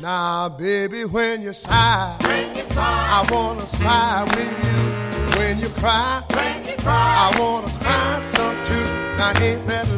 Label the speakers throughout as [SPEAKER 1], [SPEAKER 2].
[SPEAKER 1] Now, baby, when you sigh, when you sigh I wanna sigh with you. When you cry, when you cry I wanna cry some too. Now, ain't that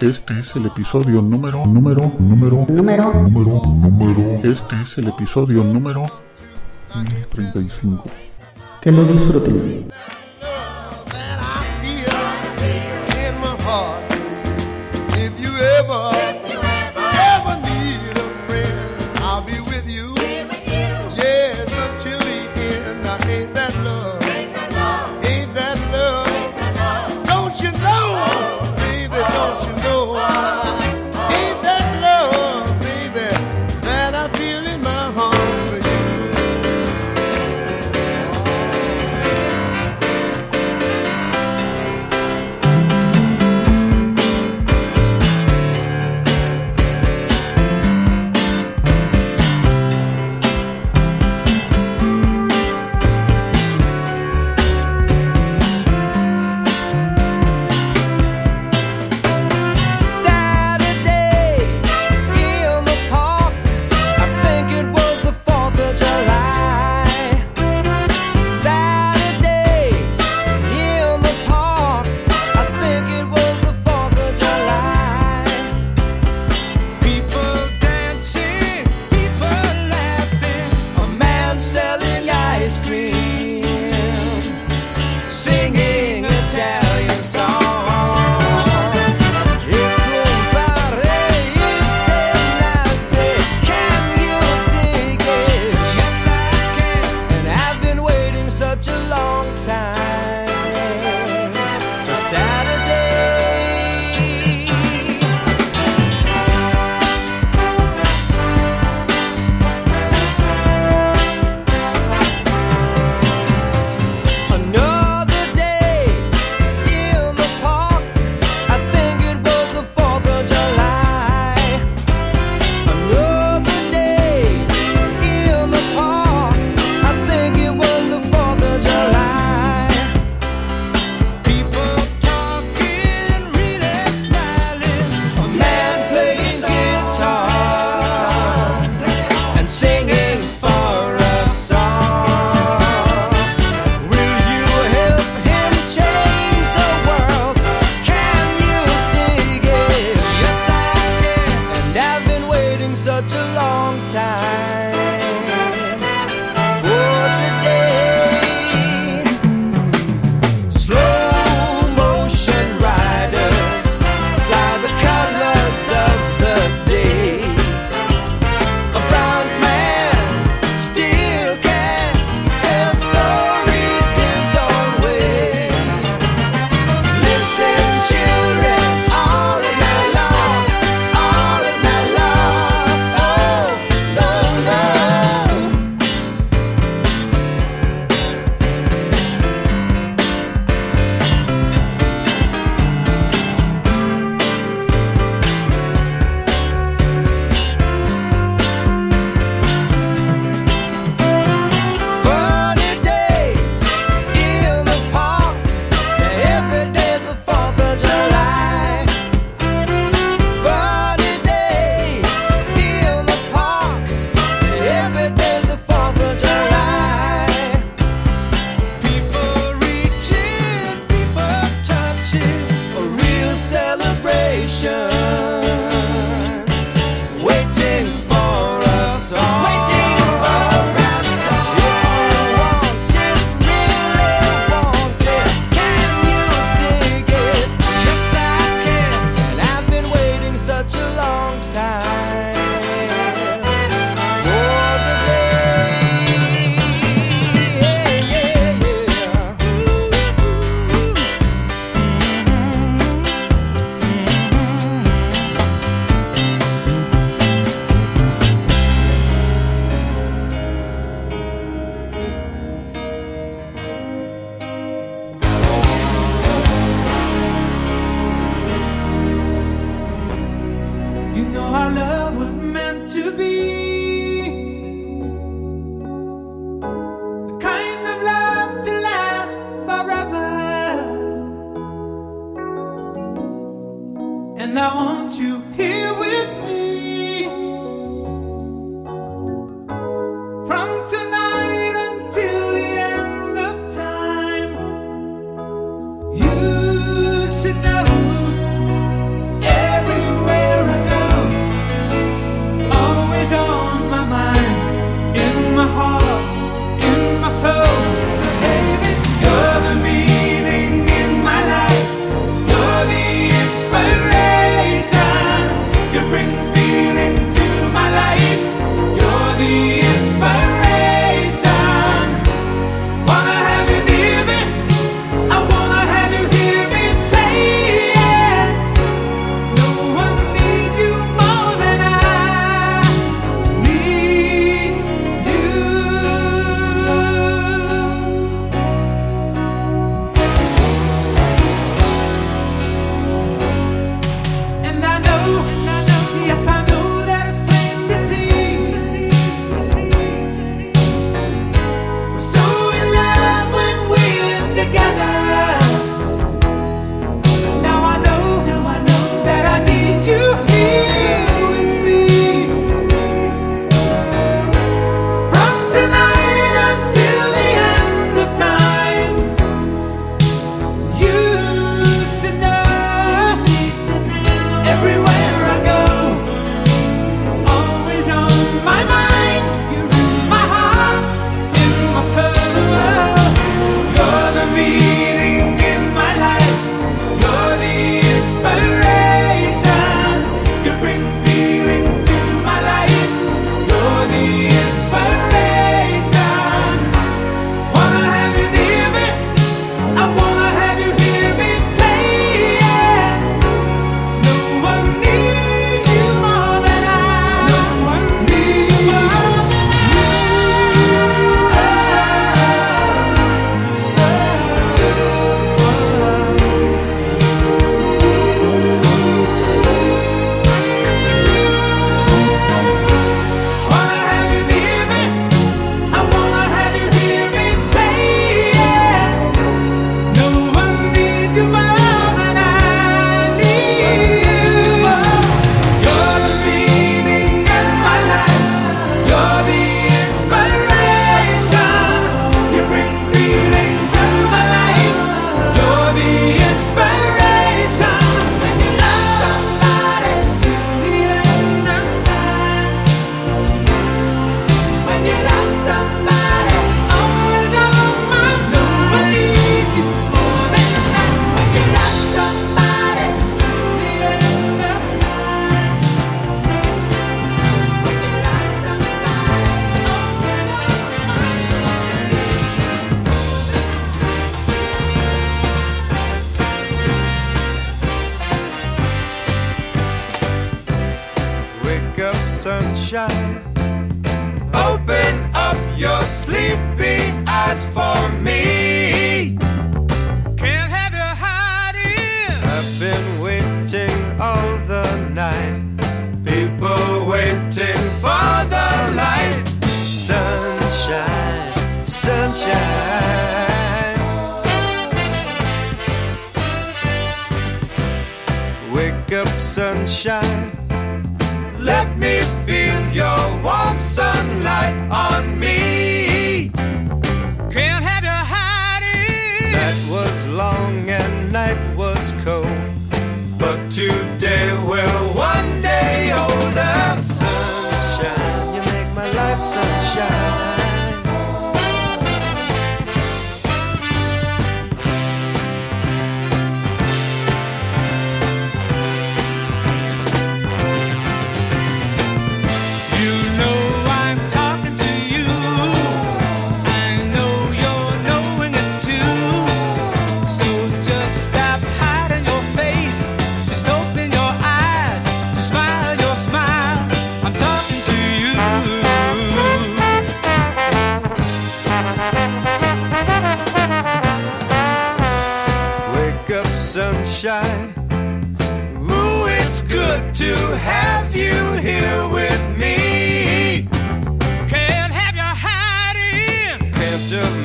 [SPEAKER 2] Este es el episodio número, número, número,
[SPEAKER 3] número,
[SPEAKER 2] número, número. Este es el episodio número mm, 35.
[SPEAKER 3] Que lo disfruten.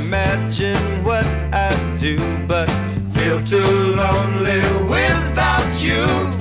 [SPEAKER 3] imagine what I'd do, but feel too lonely without you.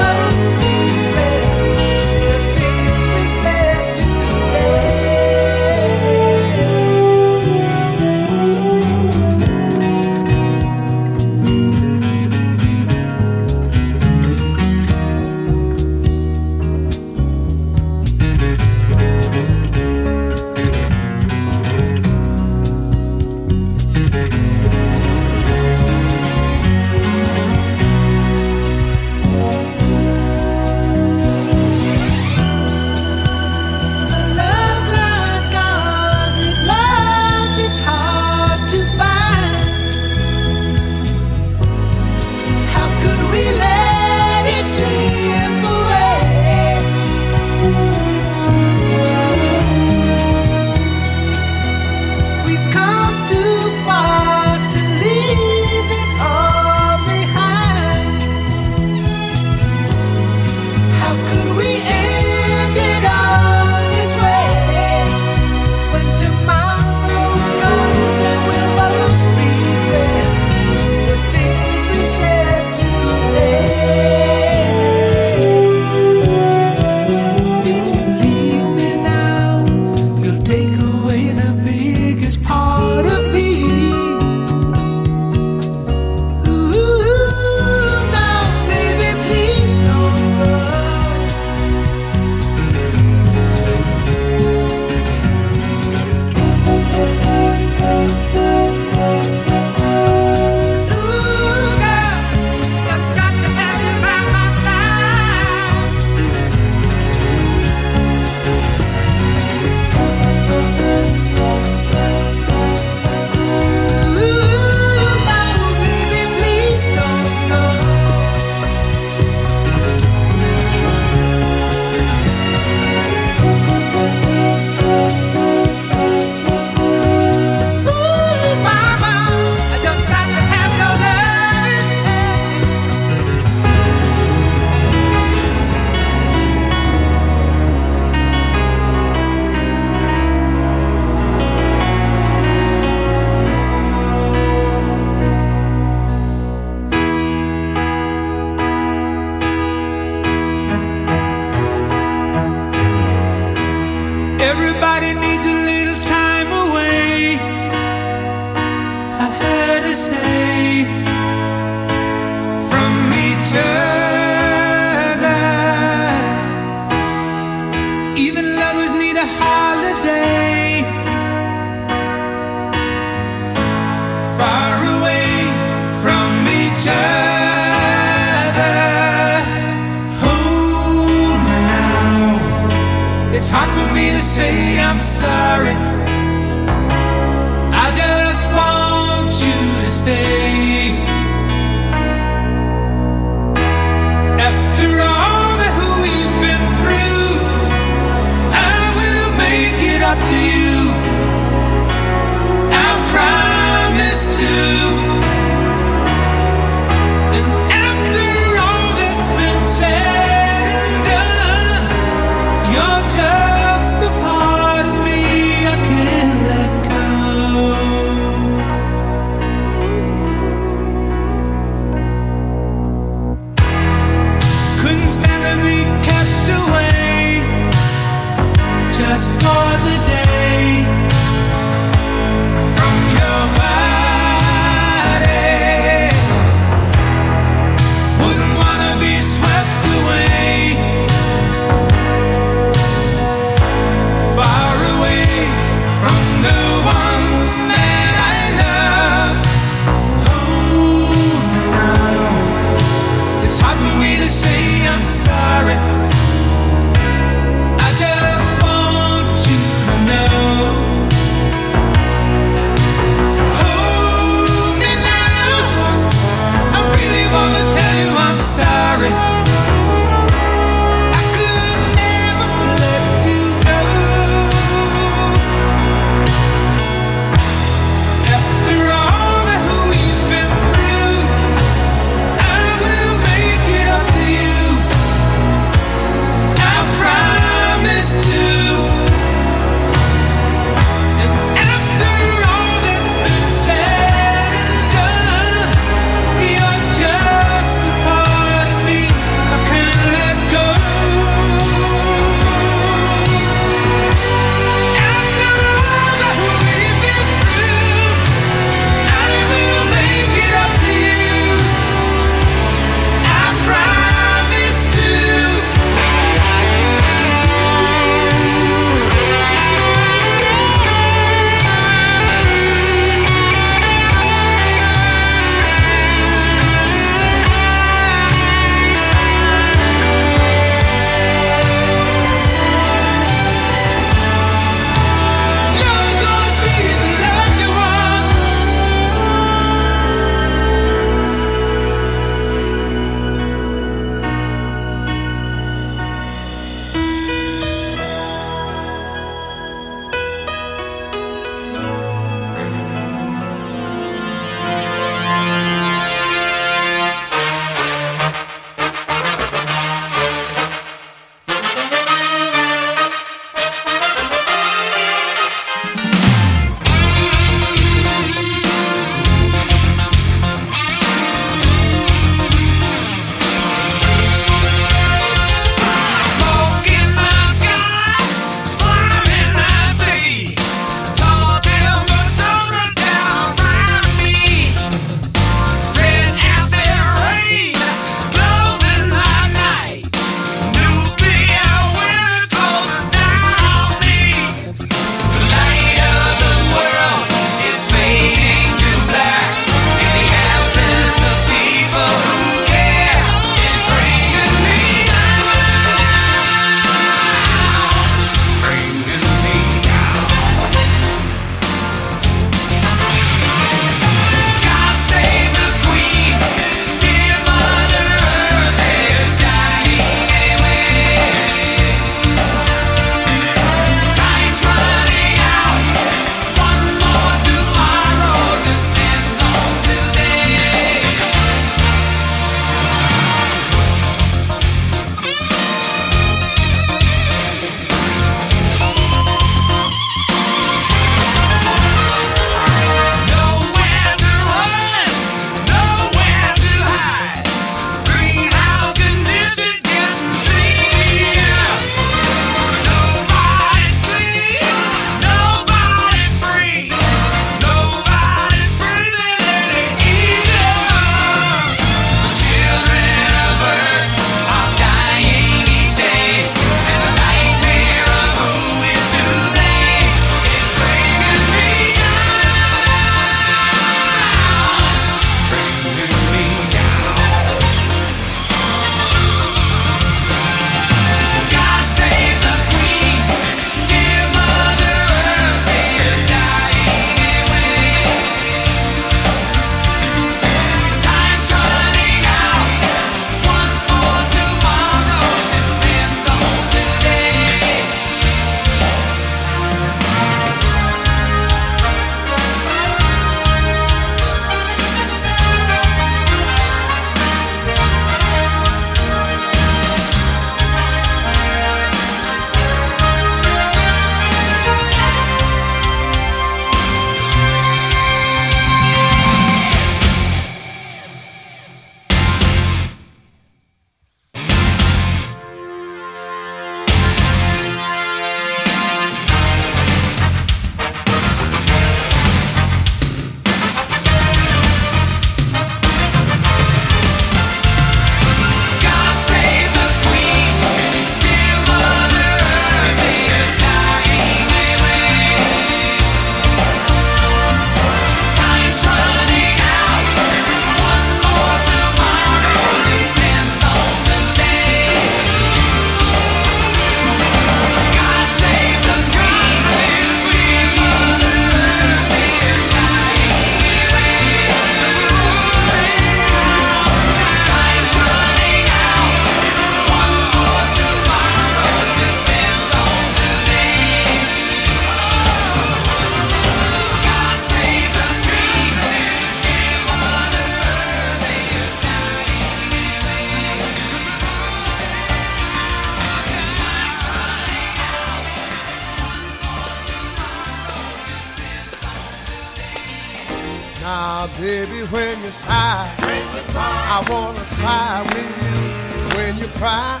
[SPEAKER 4] Now,
[SPEAKER 1] baby, when you sigh, I wanna sigh with you. When you cry,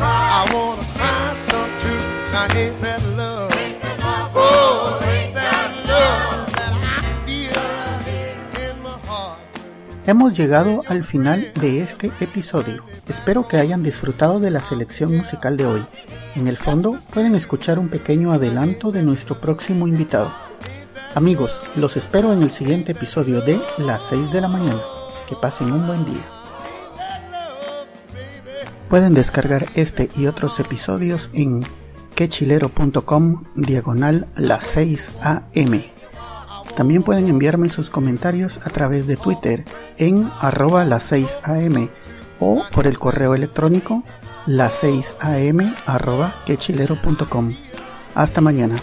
[SPEAKER 1] I wanna cry some too. Now, that love?
[SPEAKER 5] Hemos llegado al final de este episodio. Espero que hayan disfrutado de la selección musical de hoy. En el fondo pueden escuchar un pequeño adelanto de nuestro próximo invitado. Amigos, los espero en el siguiente episodio de Las 6 de la mañana. Que pasen un buen día. Pueden descargar este y otros episodios en quechilero.com diagonal las 6 am. También pueden enviarme sus comentarios a través de Twitter en arroba las 6 am o por el correo electrónico las 6 am arroba quechilero.com. Hasta mañana.